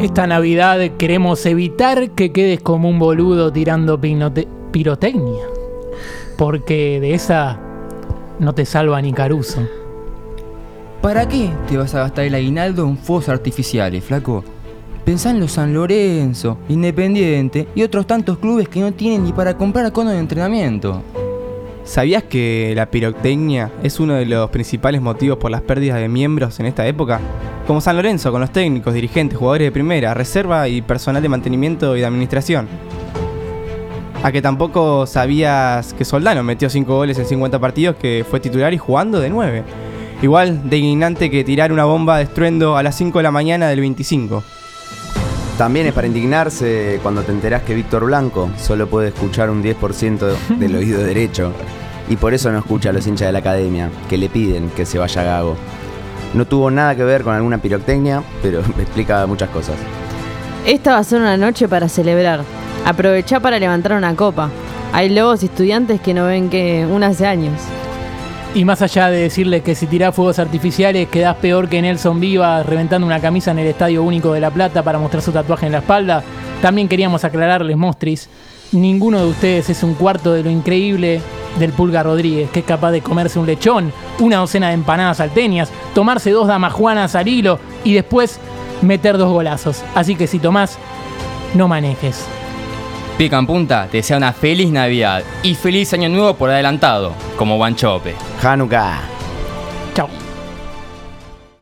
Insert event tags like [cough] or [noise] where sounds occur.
Esta Navidad queremos evitar que quedes como un boludo tirando pirotecnia. Porque de esa no te salva ni Caruso. ¿Para qué te vas a gastar el aguinaldo en fuegos artificiales, flaco? Pensá en los San Lorenzo, Independiente y otros tantos clubes que no tienen ni para comprar conos de entrenamiento. ¿Sabías que la pirotecnia es uno de los principales motivos por las pérdidas de miembros en esta época? Como San Lorenzo, con los técnicos, dirigentes, jugadores de primera, reserva y personal de mantenimiento y de administración. A que tampoco sabías que Soldano metió 5 goles en 50 partidos, que fue titular y jugando de 9. Igual de indignante que tirar una bomba de estruendo a las 5 de la mañana del 25. También es para indignarse cuando te enterás que Víctor Blanco solo puede escuchar un 10% del oído derecho. Y por eso no escucha a los hinchas de la academia, que le piden que se vaya a Gago. No tuvo nada que ver con alguna pirotecnia, pero [laughs] me explica muchas cosas. Esta va a ser una noche para celebrar. Aprovechá para levantar una copa. Hay lobos y estudiantes que no ven que una hace años. Y más allá de decirle que si tirás fuegos artificiales quedás peor que Nelson Viva reventando una camisa en el Estadio Único de La Plata para mostrar su tatuaje en la espalda, también queríamos aclararles, Mostris, ninguno de ustedes es un cuarto de lo increíble del Pulga Rodríguez, que es capaz de comerse un lechón, una docena de empanadas salteñas, tomarse dos damajuanas al hilo y después meter dos golazos. Así que si tomás, no manejes. Pica en punta te desea una feliz Navidad y feliz Año Nuevo por adelantado, como Guanchope. Hanukkah.